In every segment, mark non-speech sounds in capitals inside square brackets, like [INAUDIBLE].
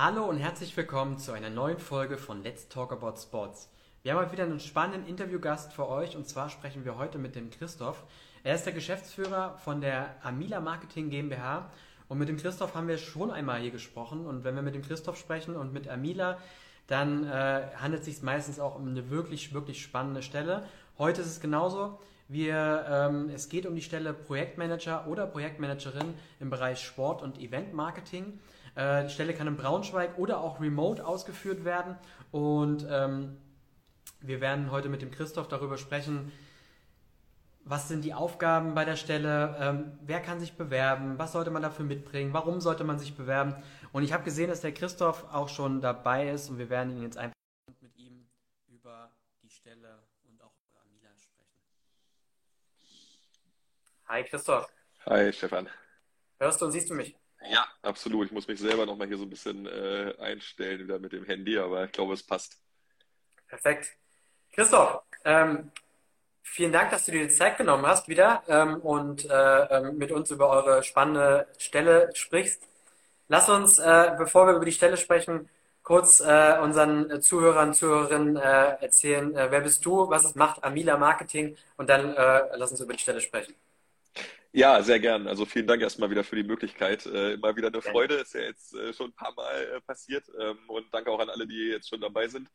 Hallo und herzlich willkommen zu einer neuen Folge von Let's Talk About Sports. Wir haben heute wieder einen spannenden Interviewgast für euch und zwar sprechen wir heute mit dem Christoph. Er ist der Geschäftsführer von der Amila Marketing GmbH und mit dem Christoph haben wir schon einmal hier gesprochen und wenn wir mit dem Christoph sprechen und mit Amila, dann äh, handelt es sich meistens auch um eine wirklich, wirklich spannende Stelle. Heute ist es genauso. Wir, ähm, es geht um die Stelle Projektmanager oder Projektmanagerin im Bereich Sport und Eventmarketing. Äh, die Stelle kann in Braunschweig oder auch remote ausgeführt werden. Und ähm, wir werden heute mit dem Christoph darüber sprechen, was sind die Aufgaben bei der Stelle, ähm, wer kann sich bewerben, was sollte man dafür mitbringen, warum sollte man sich bewerben. Und ich habe gesehen, dass der Christoph auch schon dabei ist und wir werden ihn jetzt einfach mit ihm über die Stelle und auch über Amila sprechen. Hi Christoph. Hi Stefan. Hörst du und siehst du mich? Ja, absolut. Ich muss mich selber nochmal hier so ein bisschen äh, einstellen wieder mit dem Handy, aber ich glaube, es passt. Perfekt. Christoph, ähm, vielen Dank, dass du dir die Zeit genommen hast wieder ähm, und äh, ähm, mit uns über eure spannende Stelle sprichst. Lass uns, äh, bevor wir über die Stelle sprechen, kurz äh, unseren Zuhörern, Zuhörerinnen äh, erzählen, äh, wer bist du, was macht Amila Marketing und dann lass uns über die Stelle sprechen. Ja, sehr gern. Also vielen Dank erstmal wieder für die Möglichkeit. Äh, immer wieder eine Freude. Ist ja jetzt äh, schon ein paar Mal äh, passiert. Ähm, und danke auch an alle, die jetzt schon dabei sind.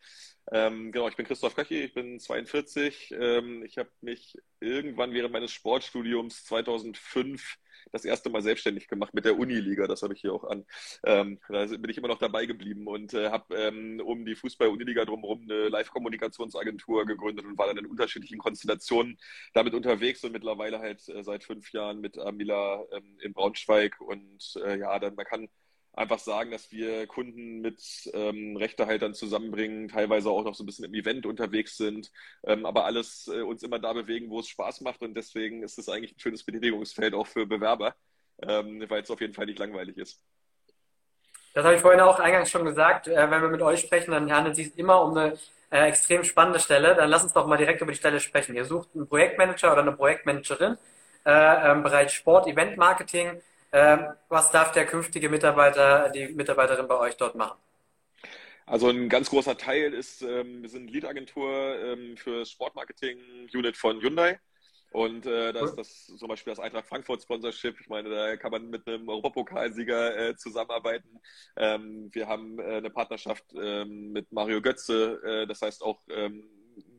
Ähm, genau, ich bin Christoph Köchi, ich bin 42. Ähm, ich habe mich irgendwann während meines Sportstudiums 2005 das erste Mal selbstständig gemacht mit der Uniliga. Das habe ich hier auch an. Ähm, da bin ich immer noch dabei geblieben und äh, habe ähm, um die Fußball-Uniliga drumherum eine Live-Kommunikationsagentur gegründet und war dann in unterschiedlichen Konstellationen damit unterwegs und mittlerweile halt äh, seit fünf Jahren mit Amila ähm, in Braunschweig. Und äh, ja, dann man kann einfach sagen, dass wir Kunden mit ähm, Rechtehaltern zusammenbringen, teilweise auch noch so ein bisschen im Event unterwegs sind, ähm, aber alles äh, uns immer da bewegen, wo es Spaß macht und deswegen ist es eigentlich ein schönes Betätigungsfeld auch für Bewerber, ähm, weil es auf jeden Fall nicht langweilig ist. Das habe ich vorhin auch eingangs schon gesagt. Äh, wenn wir mit euch sprechen, dann handelt es sich immer um eine äh, extrem spannende Stelle. Dann lass uns doch mal direkt über die Stelle sprechen. Ihr sucht einen Projektmanager oder eine Projektmanagerin äh, im Bereich Sport, Event Marketing ähm, was darf der künftige Mitarbeiter, die Mitarbeiterin bei euch dort machen? Also ein ganz großer Teil ist, ähm, wir sind Lead-Agentur ähm, für Sportmarketing-Unit von Hyundai. Und äh, da ist das zum Beispiel das Eintracht Frankfurt Sponsorship. Ich meine, da kann man mit einem Europapokalsieger äh, zusammenarbeiten. Ähm, wir haben äh, eine Partnerschaft ähm, mit Mario Götze. Äh, das heißt auch ähm,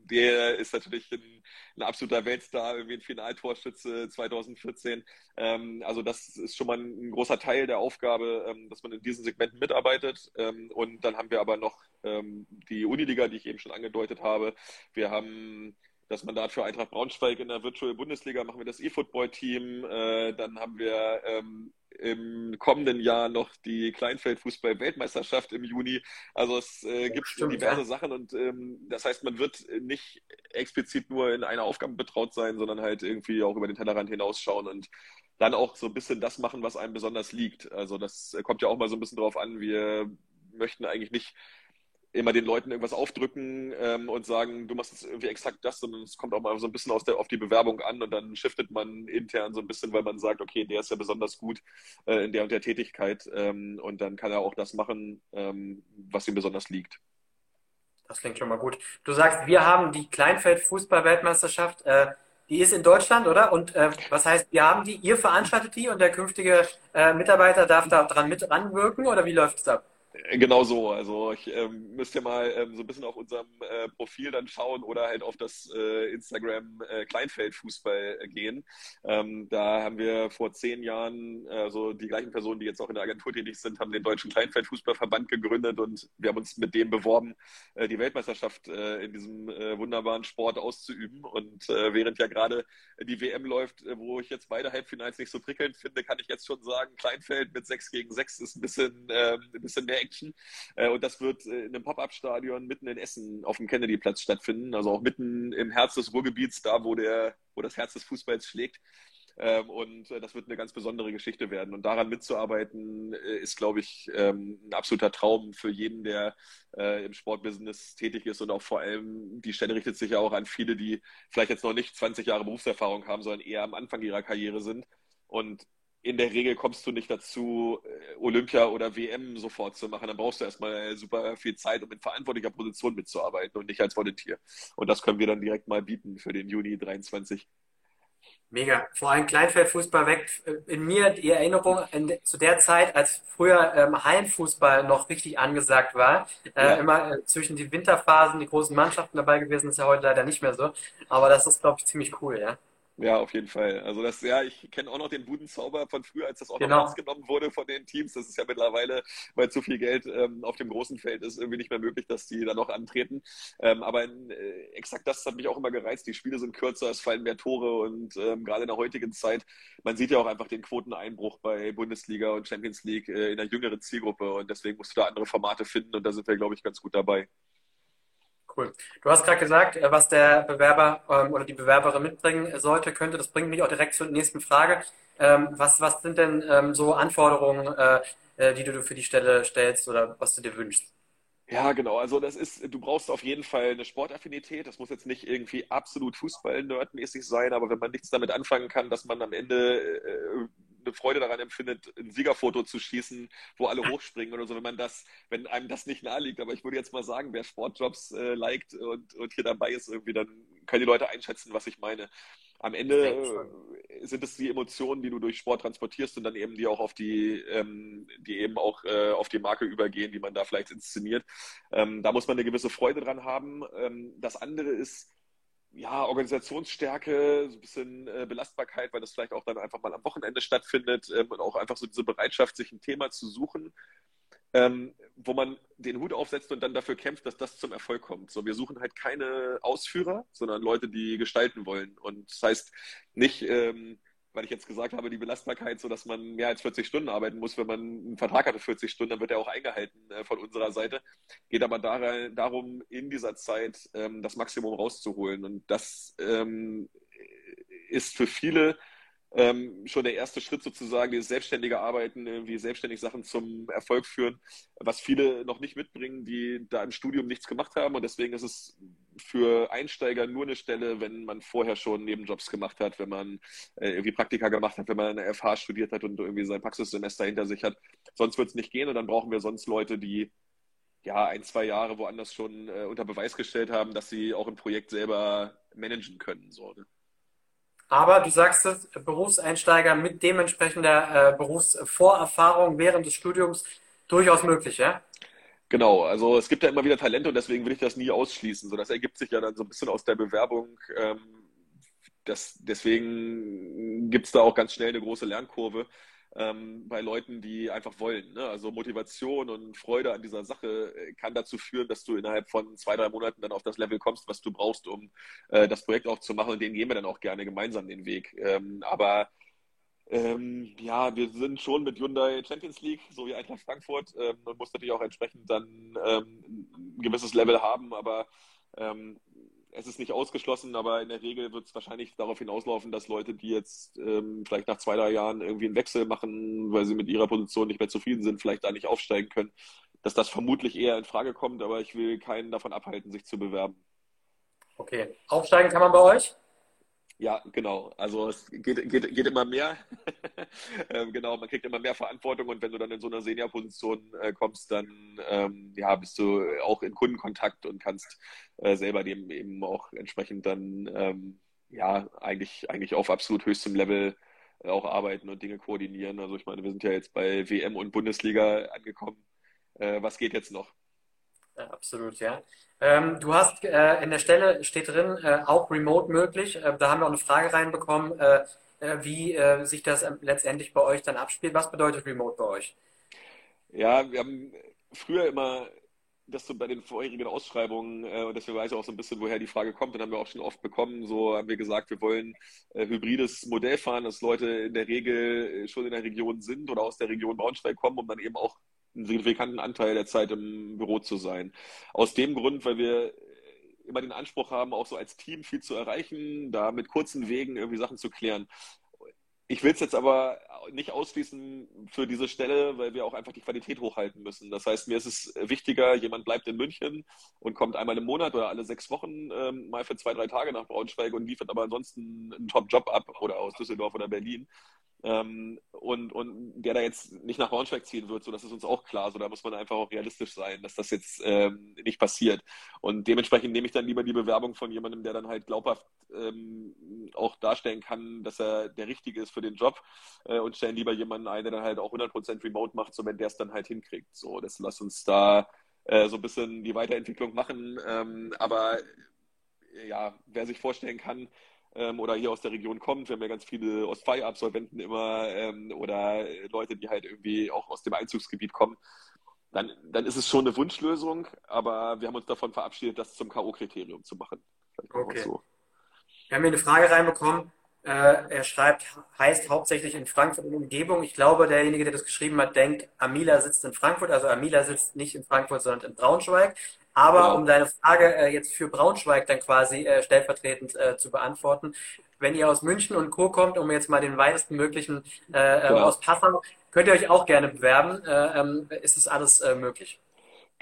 der ist natürlich ein, ein absoluter Weltstar, irgendwie ein Finaltorschütze 2014. Ähm, also das ist schon mal ein, großer Teil der Aufgabe, ähm, dass man in diesen Segmenten mitarbeitet. Ähm, und dann haben wir aber noch ähm, die Uniliga, die ich eben schon angedeutet habe. Wir haben das Mandat für Eintracht Braunschweig in der Virtual Bundesliga, machen wir das E-Football-Team. Äh, dann haben wir ähm, im kommenden Jahr noch die Kleinfeldfußball-Weltmeisterschaft im Juni. Also es äh, gibt Stimmt, diverse ja. Sachen und ähm, das heißt, man wird nicht explizit nur in einer Aufgabe betraut sein, sondern halt irgendwie auch über den Tellerrand hinausschauen und dann auch so ein bisschen das machen, was einem besonders liegt. Also das kommt ja auch mal so ein bisschen drauf an. Wir möchten eigentlich nicht immer den Leuten irgendwas aufdrücken ähm, und sagen, du machst jetzt irgendwie exakt das, sondern es kommt auch mal so ein bisschen der, auf die Bewerbung an und dann shiftet man intern so ein bisschen, weil man sagt, okay, der ist ja besonders gut äh, in der und der Tätigkeit ähm, und dann kann er auch das machen, ähm, was ihm besonders liegt. Das klingt schon mal gut. Du sagst, wir haben die Kleinfeld-Fußball-Weltmeisterschaft, äh, die ist in Deutschland, oder? Und äh, was heißt, wir haben die, ihr veranstaltet die und der künftige äh, Mitarbeiter darf da dran mit ranwirken oder wie läuft es ab? Genau so. Also ich ähm, müsst ihr mal ähm, so ein bisschen auf unserem äh, Profil dann schauen oder halt auf das äh, Instagram äh, Kleinfeldfußball äh, gehen. Ähm, da haben wir vor zehn Jahren, also die gleichen Personen, die jetzt auch in der Agentur tätig sind, haben den Deutschen Kleinfeldfußballverband gegründet und wir haben uns mit dem beworben, äh, die Weltmeisterschaft äh, in diesem äh, wunderbaren Sport auszuüben. Und äh, während ja gerade die WM läuft, äh, wo ich jetzt beide Halbfinals nicht so prickelnd finde, kann ich jetzt schon sagen, Kleinfeld mit 6 gegen 6 ist ein bisschen, äh, ein bisschen mehr Action. Äh, und das wird äh, in einem Pop-Up-Stadion mitten in Essen auf dem Kennedy-Platz stattfinden. Also auch mitten im Herz des Ruhrgebiets, da wo, der, wo das Herz des Fußballs schlägt. Ähm, und äh, das wird eine ganz besondere Geschichte werden. Und daran mitzuarbeiten, ist, glaube ich, ähm, ein absoluter Traum für jeden, der im Sportbusiness tätig ist. Und auch vor allem, die Stelle richtet sich ja auch an viele, die vielleicht jetzt noch nicht 20 Jahre Berufserfahrung haben, sondern eher am Anfang ihrer Karriere sind. Und in der Regel kommst du nicht dazu, äh, Olympia oder WM sofort zu machen. Dann brauchst du erstmal super viel Zeit, um in verantwortlicher Position mitzuarbeiten und nicht als Volunteer. Und das können wir dann direkt mal bieten für den Juni 23. Mega. Vor allem Kleinfeldfußball weckt in mir die Erinnerung in, zu der Zeit, als früher ähm, Hallenfußball noch richtig angesagt war. Äh, ja. Immer äh, zwischen die Winterphasen die großen Mannschaften dabei gewesen, ist ja heute leider nicht mehr so. Aber das ist, glaube ich, ziemlich cool, ja. Ja, auf jeden Fall. Also das, ja, ich kenne auch noch den Budenzauber von früher, als das auch genau. noch ernst genommen wurde von den Teams. Das ist ja mittlerweile, weil zu viel Geld ähm, auf dem großen Feld ist, irgendwie nicht mehr möglich, dass die da noch antreten. Ähm, aber in, äh, exakt das hat mich auch immer gereizt. Die Spiele sind kürzer, es fallen mehr Tore und ähm, gerade in der heutigen Zeit, man sieht ja auch einfach den Quoteneinbruch bei Bundesliga und Champions League äh, in der jüngeren Zielgruppe und deswegen musst du da andere Formate finden und da sind wir, glaube ich, ganz gut dabei. Cool. Du hast gerade gesagt, äh, was der Bewerber ähm, oder die Bewerberin mitbringen sollte, könnte. Das bringt mich auch direkt zur nächsten Frage. Ähm, was, was sind denn ähm, so Anforderungen, äh, äh, die du für die Stelle stellst oder was du dir wünschst? Ja, genau. Also das ist, du brauchst auf jeden Fall eine Sportaffinität. Das muss jetzt nicht irgendwie absolut Fußball-nerdmäßig sein, aber wenn man nichts damit anfangen kann, dass man am Ende äh, eine Freude daran empfindet, ein Siegerfoto zu schießen, wo alle hochspringen oder so, wenn man das, wenn einem das nicht naheliegt. Aber ich würde jetzt mal sagen, wer Sportjobs äh, liked und, und hier dabei ist, irgendwie, dann können die Leute einschätzen, was ich meine. Am Ende äh, sind es die Emotionen, die du durch Sport transportierst und dann eben die auch auf die, ähm, die eben auch äh, auf die Marke übergehen, die man da vielleicht inszeniert. Ähm, da muss man eine gewisse Freude dran haben. Ähm, das andere ist, ja, Organisationsstärke, so ein bisschen äh, Belastbarkeit, weil das vielleicht auch dann einfach mal am Wochenende stattfindet ähm, und auch einfach so diese Bereitschaft, sich ein Thema zu suchen, ähm, wo man den Hut aufsetzt und dann dafür kämpft, dass das zum Erfolg kommt. So, wir suchen halt keine Ausführer, sondern Leute, die gestalten wollen. Und das heißt nicht, ähm, weil ich jetzt gesagt habe, die Belastbarkeit, so dass man mehr als 40 Stunden arbeiten muss, wenn man einen Vertrag hatte 40 Stunden, dann wird er auch eingehalten äh, von unserer Seite. Geht aber darum, in dieser Zeit ähm, das Maximum rauszuholen. Und das ähm, ist für viele ähm, schon der erste Schritt sozusagen, dieses selbstständige Arbeiten, irgendwie selbstständig Sachen zum Erfolg führen, was viele noch nicht mitbringen, die da im Studium nichts gemacht haben. Und deswegen ist es für Einsteiger nur eine Stelle, wenn man vorher schon Nebenjobs gemacht hat, wenn man äh, irgendwie Praktika gemacht hat, wenn man eine FH studiert hat und irgendwie sein Praxissemester hinter sich hat. Sonst wird es nicht gehen und dann brauchen wir sonst Leute, die ja ein, zwei Jahre woanders schon äh, unter Beweis gestellt haben, dass sie auch im Projekt selber managen können. So, ne? Aber du sagst es, Berufseinsteiger mit dementsprechender äh, Berufsvorerfahrung während des Studiums durchaus möglich, ja? Genau, also es gibt ja immer wieder Talente und deswegen will ich das nie ausschließen. So, das ergibt sich ja dann so ein bisschen aus der Bewerbung. Ähm, das, deswegen gibt es da auch ganz schnell eine große Lernkurve ähm, bei Leuten, die einfach wollen. Ne? Also Motivation und Freude an dieser Sache äh, kann dazu führen, dass du innerhalb von zwei, drei Monaten dann auf das Level kommst, was du brauchst, um äh, das Projekt auch zu machen. Und den gehen wir dann auch gerne gemeinsam den Weg. Ähm, aber ähm, ja, wir sind schon mit Hyundai Champions League, so wie Eintracht Frankfurt. Ähm, man muss natürlich auch entsprechend dann ähm, ein gewisses Level haben, aber ähm, es ist nicht ausgeschlossen, aber in der Regel wird es wahrscheinlich darauf hinauslaufen, dass Leute, die jetzt ähm, vielleicht nach zwei, drei Jahren irgendwie einen Wechsel machen, weil sie mit ihrer Position nicht mehr zufrieden sind, vielleicht da nicht aufsteigen können, dass das vermutlich eher in Frage kommt, aber ich will keinen davon abhalten, sich zu bewerben. Okay. Aufsteigen kann man bei euch? Ja, genau. Also es geht, geht, geht immer mehr. [LAUGHS] ähm, genau, man kriegt immer mehr Verantwortung und wenn du dann in so einer Senior-Position äh, kommst, dann ähm, ja, bist du auch in Kundenkontakt und kannst äh, selber dem eben auch entsprechend dann ähm, ja eigentlich, eigentlich auf absolut höchstem Level äh, auch arbeiten und Dinge koordinieren. Also ich meine, wir sind ja jetzt bei WM und Bundesliga angekommen. Äh, was geht jetzt noch? Ja, absolut, ja. Ähm, du hast äh, in der Stelle steht drin, äh, auch remote möglich. Äh, da haben wir auch eine Frage reinbekommen, äh, äh, wie äh, sich das letztendlich bei euch dann abspielt. Was bedeutet remote bei euch? Ja, wir haben früher immer das so bei den vorherigen Ausschreibungen, äh, und deswegen weiß ich auch so ein bisschen, woher die Frage kommt, und haben wir auch schon oft bekommen, so haben wir gesagt, wir wollen äh, hybrides Modell fahren, dass Leute in der Regel schon in der Region sind oder aus der Region Braunschweig kommen, um dann eben auch einen signifikanten Anteil der Zeit im Büro zu sein. Aus dem Grund, weil wir immer den Anspruch haben, auch so als Team viel zu erreichen, da mit kurzen Wegen irgendwie Sachen zu klären. Ich will es jetzt aber nicht ausschließen für diese Stelle, weil wir auch einfach die Qualität hochhalten müssen. Das heißt, mir ist es wichtiger, jemand bleibt in München und kommt einmal im Monat oder alle sechs Wochen ähm, mal für zwei, drei Tage nach Braunschweig und liefert aber ansonsten einen Top-Job ab oder aus Düsseldorf oder Berlin, Ähm, und, und der da jetzt nicht nach Braunschweig ziehen wird, so das ist uns auch klar. So da muss man einfach auch realistisch sein, dass das jetzt ähm, nicht passiert. Und dementsprechend nehme ich dann lieber die Bewerbung von jemandem, der dann halt glaubhaft ähm, auch darstellen kann, dass er der Richtige ist für den Job äh, und stellen lieber jemanden ein, der dann halt auch 100% remote macht, so wenn der es dann halt hinkriegt. So, das lass uns da äh, so ein bisschen die Weiterentwicklung machen. Ähm, aber ja, wer sich vorstellen kann, ähm, oder hier aus der Region kommt. Wir haben ja ganz viele Ostfei-Absolventen immer ähm, oder Leute, die halt irgendwie auch aus dem Einzugsgebiet kommen. Dann, dann ist es schon eine Wunschlösung, aber wir haben uns davon verabschiedet, das zum K.O.-Kriterium zu machen. Okay. So. Wir haben hier eine Frage reinbekommen. Äh, er schreibt, heißt hauptsächlich in Frankfurt und Umgebung. Ich glaube, derjenige, der das geschrieben hat, denkt, Amila sitzt in Frankfurt. Also Amila sitzt nicht in Frankfurt, sondern in Braunschweig. Aber genau. um deine Frage äh, jetzt für Braunschweig dann quasi äh, stellvertretend äh, zu beantworten, wenn ihr aus München und Co. kommt, um jetzt mal den weitesten möglichen äh, äh, genau. aus Passau, könnt ihr euch auch gerne bewerben. Äh, ähm, ist es alles äh, möglich?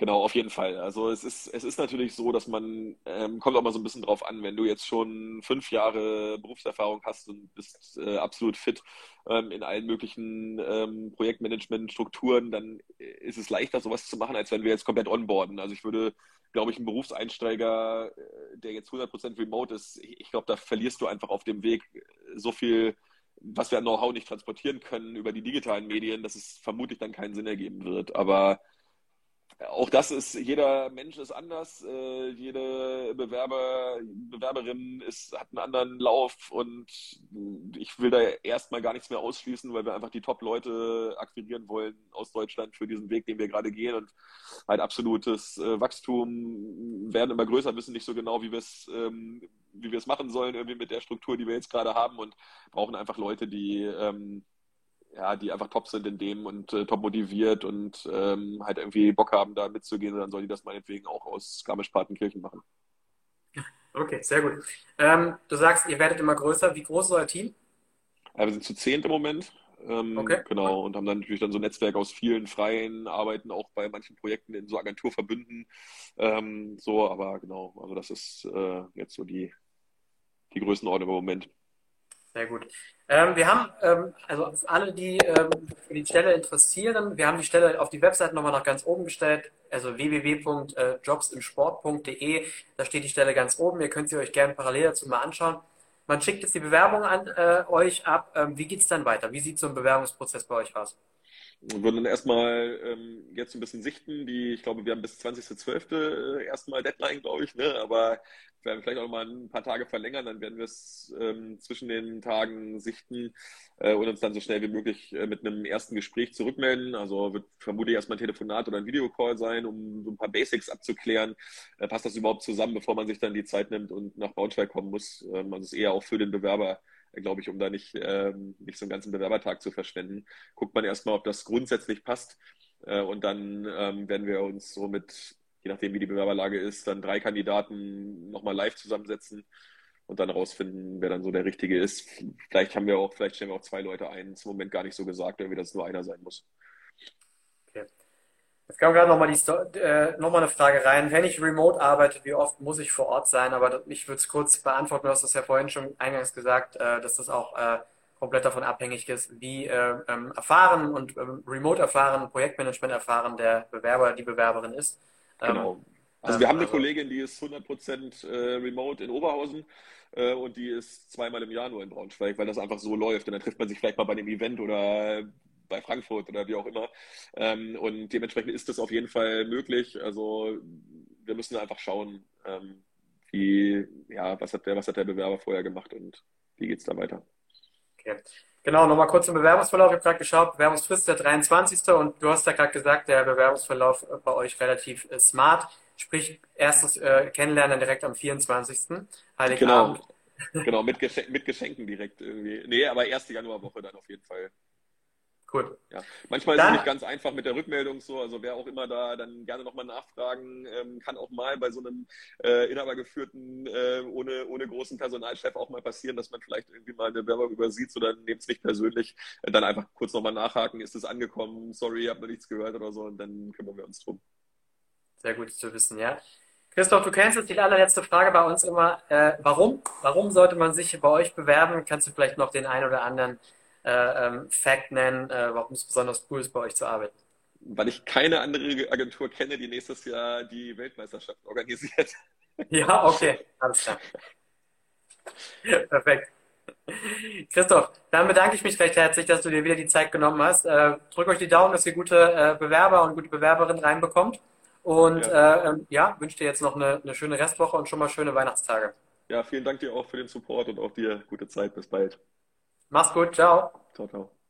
Genau, auf jeden Fall. Also es ist, es ist natürlich so, dass man, ähm, kommt auch mal so ein bisschen drauf an, wenn du jetzt schon fünf Jahre Berufserfahrung hast und bist äh, absolut fit ähm, in allen möglichen ähm, Projektmanagement-Strukturen, dann ist es leichter, sowas zu machen, als wenn wir jetzt komplett onboarden. Also ich würde, glaube ich, einen Berufseinsteiger, äh, der jetzt 100% remote ist, ich glaube, da verlierst du einfach auf dem Weg so viel was wir an Know-how nicht transportieren können über die digitalen Medien, dass es vermutlich dann keinen Sinn ergeben wird. Aber auch das ist, jeder Mensch ist anders, äh, jede Bewerber, Bewerberin ist, hat einen anderen Lauf und ich will da erstmal gar nichts mehr ausschließen, weil wir einfach die Top-Leute akquirieren wollen aus Deutschland für diesen Weg, den wir gerade gehen und ein absolutes äh, Wachstum werden immer größer, wissen nicht so genau, wie wir es ähm, wie wir es machen sollen, irgendwie mit der Struktur, die wir jetzt gerade haben und brauchen einfach Leute, die ähm, ja, die einfach top sind in dem und äh, top motiviert und ähm, halt irgendwie Bock haben, da mitzugehen, dann sollen die das meinetwegen auch aus Garmisch-Partenkirchen machen. Okay, sehr gut. Ähm, du sagst, ihr werdet immer größer. Wie groß ist euer Team? Ja, wir sind zu zehnt im Moment. Ähm, okay. Genau, und haben dann natürlich dann so ein Netzwerk aus vielen Freien, arbeiten auch bei manchen Projekten in so Agenturverbünden. Ähm, so, aber genau, also das ist äh, jetzt so die, die Größenordnung im Moment. Sehr gut. Ähm, wir haben, ähm, also alle, die ähm, für die Stelle interessieren, wir haben die Stelle auf die Website nochmal nach ganz oben gestellt, also www.jobsimsport.de. Da steht die Stelle ganz oben. Ihr könnt sie euch gerne parallel dazu mal anschauen. Man schickt jetzt die Bewerbung an äh, euch ab. Ähm, wie geht es dann weiter? Wie sieht so ein Bewerbungsprozess bei euch aus? Wir würden dann erstmal ähm, jetzt ein bisschen sichten. Die, ich glaube, wir haben bis 20.12. Äh, erstmal Deadline, glaube ich, ne? aber werden vielleicht auch mal ein paar Tage verlängern, dann werden wir es ähm, zwischen den Tagen sichten äh, und uns dann so schnell wie möglich äh, mit einem ersten Gespräch zurückmelden. Also wird vermutlich erstmal ein Telefonat oder ein Videocall sein, um so ein paar Basics abzuklären. Äh, passt das überhaupt zusammen, bevor man sich dann die Zeit nimmt und nach Braunschweig kommen muss? Ähm, also ist eher auch für den Bewerber glaube ich, um da nicht, ähm, nicht so einen ganzen Bewerbertag zu verschwenden. Guckt man erstmal, ob das grundsätzlich passt. Äh, und dann ähm, werden wir uns so mit je nachdem, wie die Bewerberlage ist, dann drei Kandidaten nochmal live zusammensetzen und dann rausfinden, wer dann so der Richtige ist. Vielleicht haben wir auch, vielleicht stellen wir auch zwei Leute ein. Ist im Moment gar nicht so gesagt, irgendwie, dass es nur einer sein muss. Jetzt kam gerade nochmal äh, noch eine Frage rein. Wenn ich remote arbeite, wie oft muss ich vor Ort sein? Aber ich würde es kurz beantworten. Du hast das ja vorhin schon eingangs gesagt, äh, dass das auch äh, komplett davon abhängig ist, wie äh, ähm, erfahren und ähm, remote erfahren, Projektmanagement erfahren der Bewerber, die Bewerberin ist. Genau. Ähm, also wir haben eine also, Kollegin, die ist 100% äh, remote in Oberhausen äh, und die ist zweimal im Jahr nur in Braunschweig, weil das einfach so läuft. Und dann trifft man sich vielleicht mal bei dem Event oder bei Frankfurt oder wie auch immer. Ähm, und dementsprechend ist das auf jeden Fall möglich. Also wir müssen einfach schauen, ähm, wie, ja, was hat der, was hat der Bewerber vorher gemacht und wie geht es da weiter. Okay. Genau, nochmal kurz zum Bewerbungsverlauf. Ich habe gerade geschaut, Bewerbungsfrist der 23. und du hast ja gerade gesagt, der Bewerbungsverlauf bei euch relativ äh, smart. Sprich, erstes äh, Kennenlernen direkt am 24. Heiligabend. Genau, genau mit, Geschenk, mit Geschenken direkt irgendwie. Nee, aber erste Januarwoche dann auf jeden Fall. Cool. Ja. Manchmal dann, ist es nicht ganz einfach mit der Rückmeldung so, also wer auch immer da dann gerne nochmal nachfragen, ähm, kann auch mal bei so einem äh, inhabergeführten, äh, ohne, ohne großen Personalchef auch mal passieren, dass man vielleicht irgendwie mal eine Werbung übersieht oder nehmt es nicht persönlich, äh, dann einfach kurz nochmal nachhaken, ist es angekommen, sorry, hab noch nichts gehört oder so und dann kümmern wir uns drum. Sehr gut zu wissen, ja. Christoph, du kennst jetzt die allerletzte Frage bei uns immer. Äh, warum? Warum sollte man sich bei euch bewerben? Kannst du vielleicht noch den einen oder anderen ähm, Fact nennen, äh, warum es besonders cool ist, bei euch zu arbeiten? Weil ich keine andere Agentur kenne, die nächstes Jahr die Weltmeisterschaft organisiert. [LAUGHS] Ja, okay, alles klar. [LAUGHS] Perfekt. Christoph, dann bedanke ich mich recht herzlich, dass du dir wieder die Zeit genommen hast. Äh, drück euch die Daumen, dass ihr gute äh, Bewerber und gute Bewerberinnen reinbekommt. Und ja, äh, ähm, ja wünsche dir jetzt noch eine, eine schöne Restwoche und schon mal schöne Weihnachtstage. Ja, vielen Dank dir auch für den Support und auch dir gute Zeit. Bis bald. Mach's gut. Ciao. Ciao, ciao.